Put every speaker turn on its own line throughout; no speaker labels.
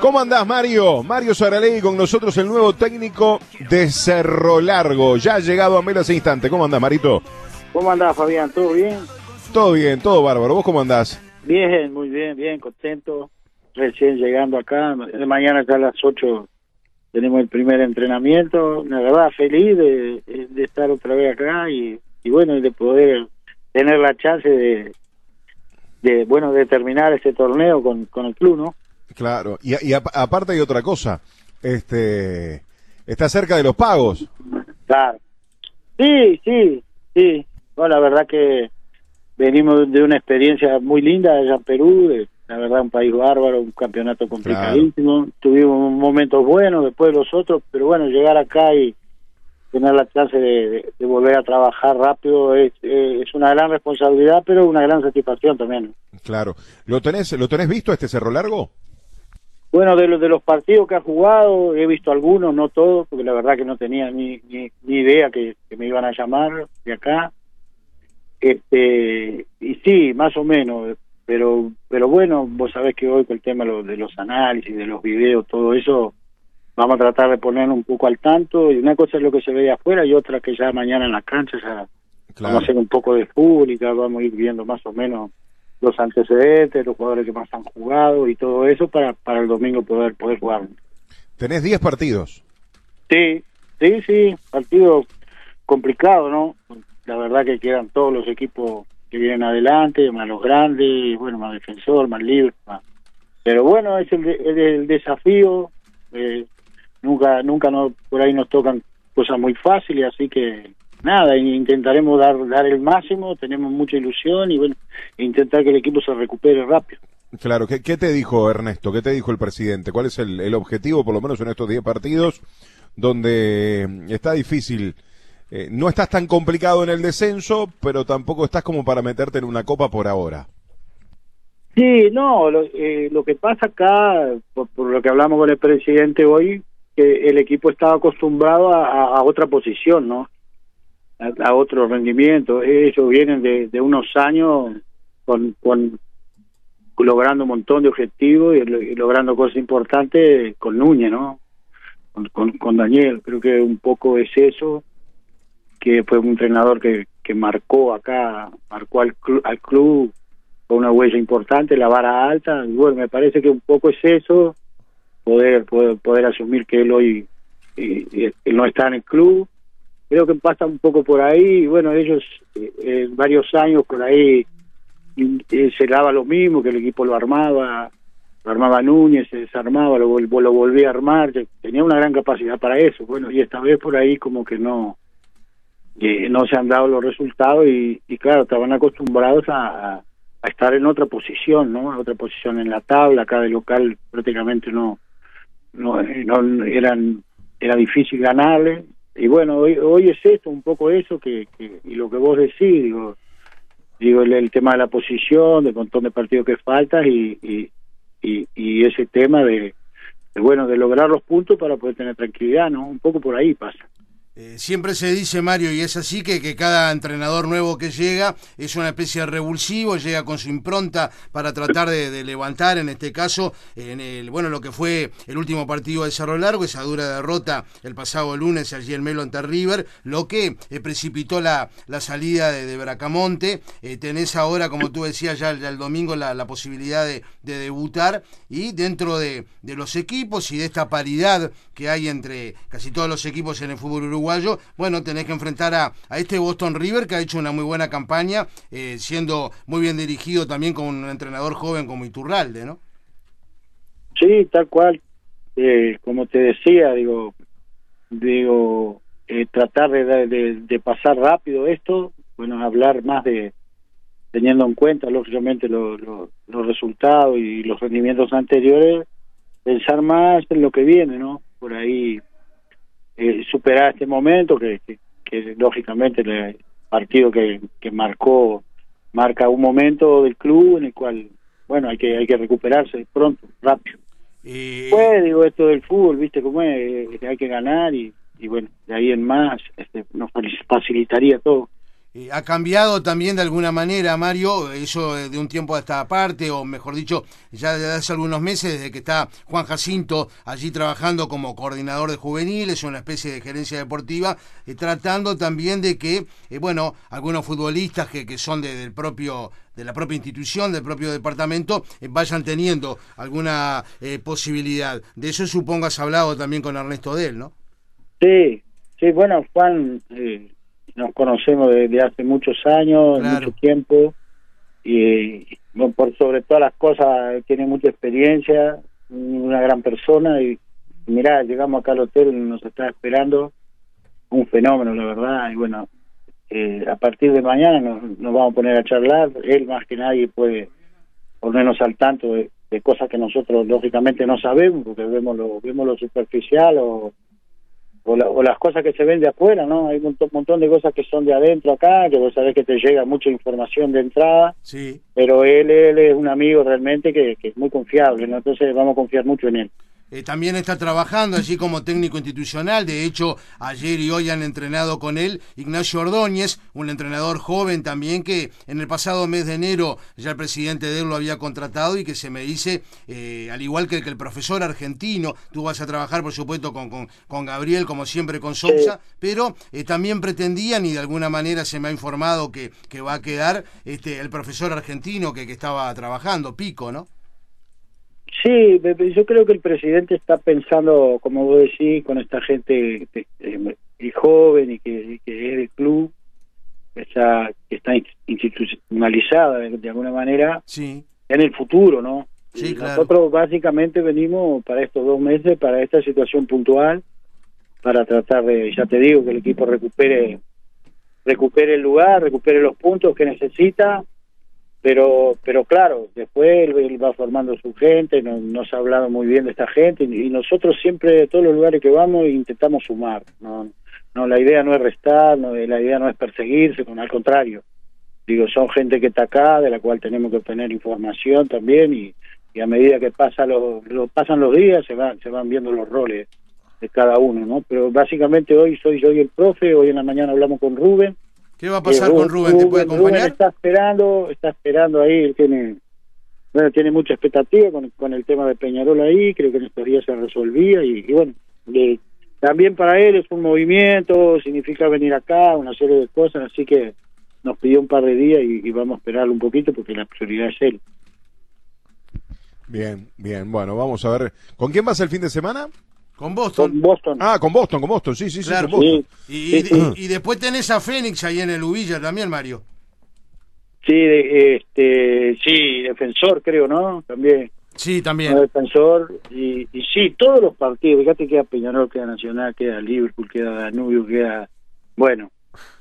¿Cómo andás, Mario? Mario Saralegui con nosotros, el nuevo técnico de Cerro Largo. Ya ha llegado a Melo ese instante. ¿Cómo andás, Marito?
¿Cómo andás, Fabián? ¿Todo bien?
Todo bien, todo bárbaro. ¿Vos cómo andás?
Bien, muy bien, bien, contento. Recién llegando acá. De mañana ya a las 8 tenemos el primer entrenamiento. La verdad, feliz de, de estar otra vez acá y, y bueno, y de poder tener la chance de, de bueno, de terminar este torneo con, con el club, ¿no?
Claro, y, y aparte hay otra cosa, este, está cerca de los pagos.
Claro. Sí, sí, sí. Bueno, la verdad que venimos de una experiencia muy linda allá en Perú, la verdad un país bárbaro, un campeonato complicadísimo. Tuvimos momentos buenos después de los otros, pero bueno, llegar acá y tener la chance de, volver a trabajar rápido es, es, una gran responsabilidad, pero una gran satisfacción también.
Claro. ¿Lo tenés, ¿Lo tenés visto este Cerro Largo?
Bueno, de los de los partidos que ha jugado, he visto algunos, no todos, porque la verdad que no tenía ni, ni, idea que, me iban a llamar de acá. Este, y sí, más o menos, pero pero bueno, vos sabés que hoy con el tema de los análisis, de los videos, todo eso, vamos a tratar de poner un poco al tanto. Y una cosa es lo que se ve afuera y otra que ya mañana en la cancha ya vamos a hacer un poco de ya vamos a ir viendo más o menos los antecedentes, los jugadores que más han jugado y todo eso para, para el domingo poder, poder jugar.
¿Tenés 10 partidos?
Sí, sí, sí, partido complicado, ¿no? La verdad que quedan todos los equipos que vienen adelante, más los grandes, bueno, más defensor, más libre, pero bueno, es el, el desafío, eh, nunca, nunca no, por ahí nos tocan cosas muy fáciles, así que nada, intentaremos dar, dar el máximo, tenemos mucha ilusión y bueno, intentar que el equipo se recupere rápido.
Claro, ¿qué, qué te dijo Ernesto? ¿Qué te dijo el presidente? ¿Cuál es el, el objetivo, por lo menos en estos 10 partidos, donde está difícil? Eh, no estás tan complicado en el descenso, pero tampoco estás como para meterte en una copa por ahora.
Sí, no, lo, eh, lo que pasa acá, por, lo que hablamos con el presidente hoy, que el equipo estaba acostumbrado a, a otra posición, ¿no? A, otro rendimiento. Ellos vienen de, unos años con, con logrando un montón de objetivos y, logrando cosas importantes con Núñez, ¿no? Con, con, Daniel. Creo que un poco es eso, que fue un entrenador que, que marcó acá, marcó al, al club con una huella importante, la vara alta. Y bueno, me parece que un poco es eso, poder poder, poder asumir que él hoy él no está en el club creo que pasa un poco por ahí, bueno, ellos eh, varios años por ahí eh, se daba lo mismo, que el equipo lo armaba, lo armaba Núñez, se desarmaba, lo, lo volvía a armar, tenía una gran capacidad para eso, bueno, y esta vez por ahí como que no, no se han dado los resultados y, claro, estaban acostumbrados a, estar en otra posición, ¿no? Otra posición en la tabla, acá de local prácticamente no, no, no eran, era difícil ganarle, y bueno, hoy, hoy es esto, un poco eso, que, y lo que vos decís, digo, digo el, tema de la posición, del montón de partidos que faltan y, y, y, ese tema de, de, bueno, de lograr los puntos para poder tener tranquilidad, ¿no? Un poco por ahí pasa.
Eh, siempre se dice, Mario, y es así, que, que cada entrenador nuevo que llega es una especie de revulsivo, llega con su impronta para tratar de, levantar, en este caso, en el bueno lo que fue el último partido de Cerro Largo, esa dura derrota el pasado lunes allí en Melo ante River, lo que eh, precipitó la, la salida de, Bracamonte. Eh, tenés ahora, como tú decías, ya, el domingo la, posibilidad de, de, debutar y dentro de, de los equipos y de esta paridad que hay entre casi todos los equipos en el fútbol uruguayo, bueno, tenés que enfrentar a, a este Boston River que ha hecho una muy buena campaña, eh, siendo muy bien dirigido también con un entrenador joven como Iturralde, ¿no?
Sí, tal cual. Eh, como te decía, digo, digo, eh, tratar de, de, pasar rápido esto, bueno, hablar más de, teniendo en cuenta, lógicamente, los resultados y los rendimientos anteriores, pensar más en lo que viene, ¿no? Por ahí eh, superar este momento que, que, lógicamente el partido que, que marcó marca un momento del club en el cual bueno hay que hay que recuperarse pronto rápido. Eh... pues digo esto del fútbol viste cómo es hay que ganar y, y bueno de ahí en más este, nos facilitaría todo
eh, ha cambiado también de alguna manera, Mario, eso de un tiempo a esta parte, o mejor dicho, ya desde hace algunos meses, desde que está Juan Jacinto allí trabajando como coordinador de juveniles, una especie de gerencia deportiva, eh, tratando también de que, eh, bueno, algunos futbolistas que, que son del propio de la propia institución, del propio departamento, vayan teniendo alguna posibilidad. De eso supongo has hablado también con Ernesto Del, ¿no?
Sí, sí, bueno, Juan nos conocemos desde hace muchos años, mucho tiempo, y por sobre todas las cosas tiene mucha experiencia, una gran persona, y mirá, llegamos acá al hotel, nos está esperando, un fenómeno, la verdad, y bueno, eh, a partir de mañana nos, vamos a poner a charlar, él más que nadie puede ponernos al tanto de, de cosas que nosotros lógicamente no sabemos, porque vemos lo, vemos lo superficial o o, las cosas que se ven de afuera, ¿no? Hay un montón, de cosas que son de adentro acá, que vos sabés que te llega mucha información de entrada,
sí.
pero él, él es un amigo realmente que, que es muy confiable, ¿no? Entonces vamos a confiar mucho en él.
Eh, también está trabajando allí como técnico institucional. De hecho, ayer y hoy han entrenado con él Ignacio Ordóñez, un entrenador joven también que en el pasado mes de enero ya el presidente de él lo había contratado y que se me dice, eh, al igual que, el profesor argentino, tú vas a trabajar por supuesto con, con, Gabriel, como siempre con Sousa, pero eh, también pretendían y de alguna manera se me ha informado que, que va a quedar este, el profesor argentino que, que estaba trabajando, Pico, ¿no?
Sí, yo creo que el presidente está pensando, como vos decís, con esta gente y joven y que, es del club, que está, que está institucionalizada de, alguna manera,
sí.
en el futuro, ¿no?
Sí,
Nosotros básicamente venimos para estos dos meses, para esta situación puntual, para tratar de, ya te digo, que el equipo recupere recupere el lugar, recupere los puntos que necesita pero pero claro después él, va formando su gente no, nos ha hablado muy bien de esta gente y, nosotros siempre todos los lugares que vamos intentamos sumar no no la idea no es restar no la idea no es perseguirse con al contrario. Digo son gente que está acá de la cual tenemos que obtener información también y, y a medida que pasa los, pasan los días se van se van viendo los roles de cada uno no pero básicamente hoy soy yo y el profe hoy en la mañana hablamos con Rubén
¿Qué va a pasar eh, con Rubén? ¿Te puede acompañar?
está esperando, está esperando ahí, él tiene, bueno, tiene mucha expectativa con, con el tema de Peñarol ahí, creo que en estos días se resolvía y, bueno, también para él es un movimiento, significa venir acá, una serie de cosas, así que nos pidió un par de días y, vamos a esperarlo un poquito porque la prioridad es él.
Bien, bien, bueno, vamos a ver, ¿con quién vas el fin de semana?
Con Boston.
Con Boston.
Ah, con Boston, con Boston, sí, sí,
sí, con Boston. Y, después tenés a Fénix ahí en el Ubilla también, Mario.
Sí, este, sí, defensor creo, ¿no? También.
Sí, también.
defensor y, y sí, todos los partidos, fíjate queda Peñarol, queda Nacional, queda Liverpool, queda Danubio, queda, bueno,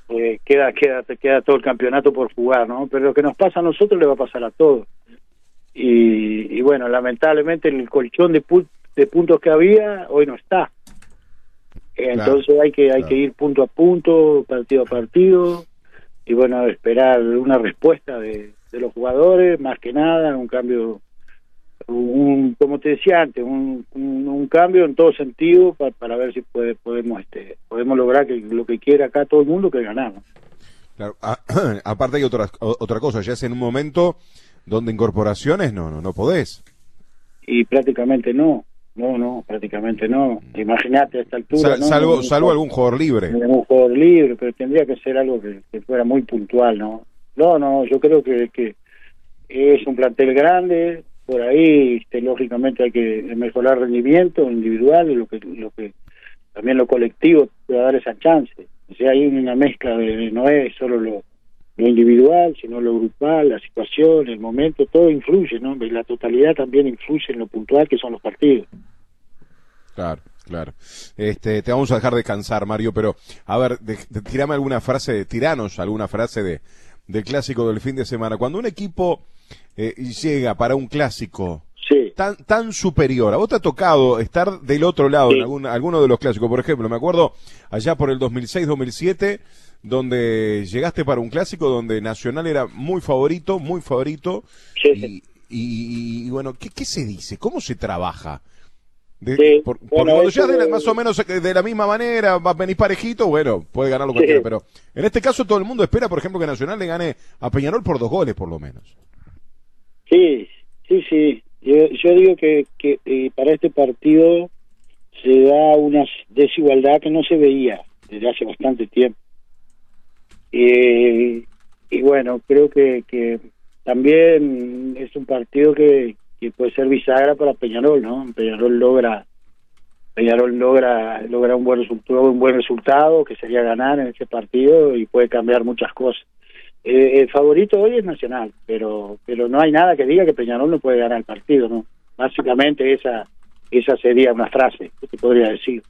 eh, queda, queda, queda todo el campeonato por jugar, ¿no? Pero lo que nos pasa a nosotros le va a pasar a todos. Y, y bueno, lamentablemente el colchón de, de puntos que había, hoy no está. Entonces hay que hay que ir punto a punto, partido a partido, y bueno, esperar una respuesta de, los jugadores, más que nada, un cambio, un, como te decía antes, un, un, cambio en todo sentido para, para ver si puede, podemos este podemos lograr que lo que quiera acá todo el mundo que ganamos.
Claro, aparte hay otra otra cosa, ya es en un momento donde incorporaciones no no no podés.
Y prácticamente no. No, no, prácticamente no. Imagínate a esta altura.
Salvo, salvo algún jugador libre.
Algún jugador libre, pero tendría que ser algo que, fuera muy puntual, ¿no? No, no, yo creo que, que es un plantel grande, por ahí este, lógicamente hay que mejorar rendimiento individual y lo que, lo que también lo colectivo pueda dar esa chance. O sea, hay una mezcla de, no es solo lo, lo individual, sino lo grupal, la situación, el momento, todo influye, ¿no? Y la totalidad también influye en lo puntual que son los partidos.
Claro, claro. Este, te vamos a dejar descansar, Mario, pero a ver, de, tirame alguna frase, tiranos alguna frase de del clásico del fin de semana. Cuando un equipo eh, llega para un clásico tan, tan superior, a vos te ha tocado estar del otro lado en algún, alguno de los clásicos, por ejemplo, me acuerdo allá por el 2006-2007, donde llegaste para un clásico donde Nacional era muy favorito, muy favorito, y, y, bueno, ¿qué, ¿qué se dice? ¿Cómo se trabaja? De, porque cuando ya de más o menos de la misma manera, va a venir parejito, bueno, puede ganarlo cualquiera, pero en este caso todo el mundo espera, por ejemplo, que Nacional le gane a Peñarol por dos goles, por lo menos.
Sí, sí, sí. Yo, digo que, que eh, para este partido se da una desigualdad que no se veía desde hace bastante tiempo. Eh, y bueno, creo que, que también es un partido que, que puede ser bisagra para Peñarol, ¿no? Peñarol logra Peñarol logra logra un buen resultado, un buen resultado que sería ganar en ese partido y puede cambiar muchas cosas. Eh, el favorito hoy es Nacional, pero pero no hay nada que diga que Peñarol no puede ganar el partido, ¿no? Básicamente esa esa sería una frase que te podría decir.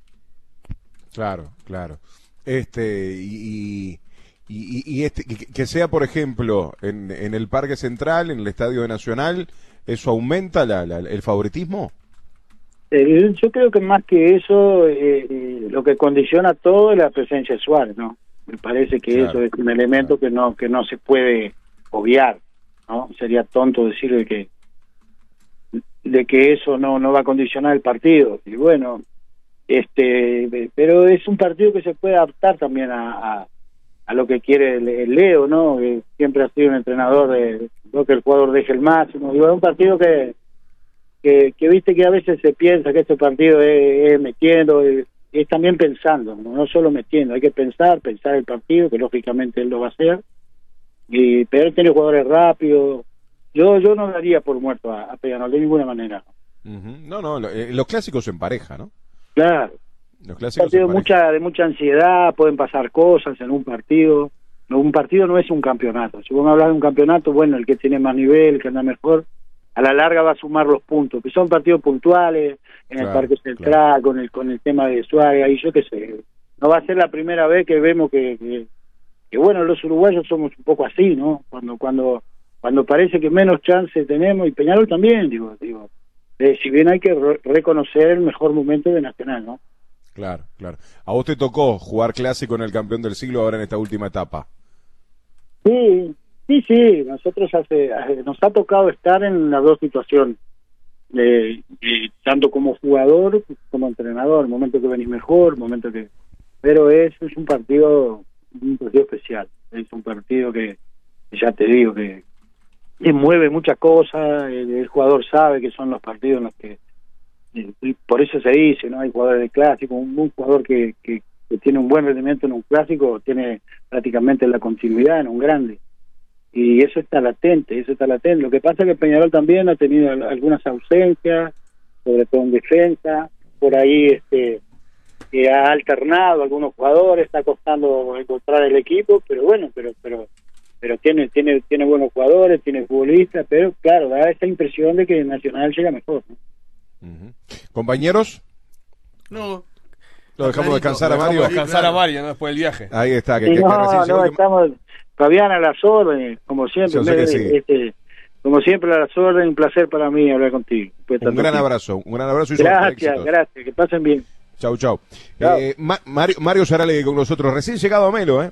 Claro, claro. Este y, y, y este que sea por ejemplo en, en el Parque Central, en el Estadio Nacional, ¿Eso aumenta la, el favoritismo?
Eh, yo creo que más que eso, eh, eh, lo que condiciona todo es la presencia de Suárez, ¿no? Me parece que eso es un elemento que no que no se puede obviar, ¿no? Sería tonto decir de que de que eso no no va a condicionar el partido. Y bueno, este, pero es un partido que se puede adaptar también a, a, lo que quiere el, Leo, ¿no? Que siempre ha sido un entrenador de, que el jugador deje el máximo. Digo, es un partido que, que, viste que a veces se piensa que este partido es, metiendo, es, también pensando, ¿no? solo metiendo, hay que pensar, pensar el partido, que lógicamente él lo va a hacer. Y, pero él tiene jugadores rápidos. Yo yo no daría por muerto a, a Peñarol de ninguna manera.
No, no, eh, los clásicos en pareja, ¿no?
Claro. Los clásicos de mucha de mucha ansiedad, pueden pasar cosas en un partido un partido no es un campeonato. Si vos me hablas de un campeonato, bueno, el que tiene más nivel, el que anda mejor, a la larga va a sumar los puntos, que son partidos puntuales, en el Parque Central, con el con el tema de Suárez, ahí yo qué sé. No va a ser la primera vez que vemos que, que, bueno, los uruguayos somos un poco así, ¿no? Cuando cuando cuando parece que menos chance tenemos, y Peñarol también, digo, digo, eh, si bien hay que reconocer el mejor momento de Nacional, ¿no?
Claro, claro. A vos te tocó jugar clásico en el campeón del siglo ahora en esta última etapa.
Sí, sí, sí, nosotros hace, nos ha tocado estar en las dos situaciones, tanto como jugador como entrenador, momento que venís mejor, momento que... Pero es, es un partido, un partido especial, es un partido que, ya te digo, que, que mueve muchas cosas, el, jugador sabe que son los partidos en los que... Y por eso se dice, ¿no? Hay jugadores de clásico, un, jugador que, que, tiene un buen rendimiento en un clásico, tiene prácticamente la continuidad en un grande. Y eso está latente, eso está latente. Lo que pasa es que Peñarol también ha tenido algunas ausencias, sobre todo en defensa, por ahí este que ha alternado algunos jugadores, está costando encontrar el equipo, pero bueno, pero pero pero tiene tiene tiene buenos jugadores, tiene futbolistas, pero claro, da esa impresión de que Nacional llega mejor.
Compañeros.
No,
lo dejamos descansar a Mario.
Descansar a Mario, Después del viaje.
Ahí está.
Que, no, no, estamos, Fabián, a las órdenes, como siempre. este, como siempre, a las órdenes, un placer para mí hablar contigo.
Un gran abrazo, un gran abrazo y
Gracias, gracias, que pasen bien.
Chau, chau. Eh, Mario, Mario Sarale con nosotros, recién llegado a Melo, ¿eh?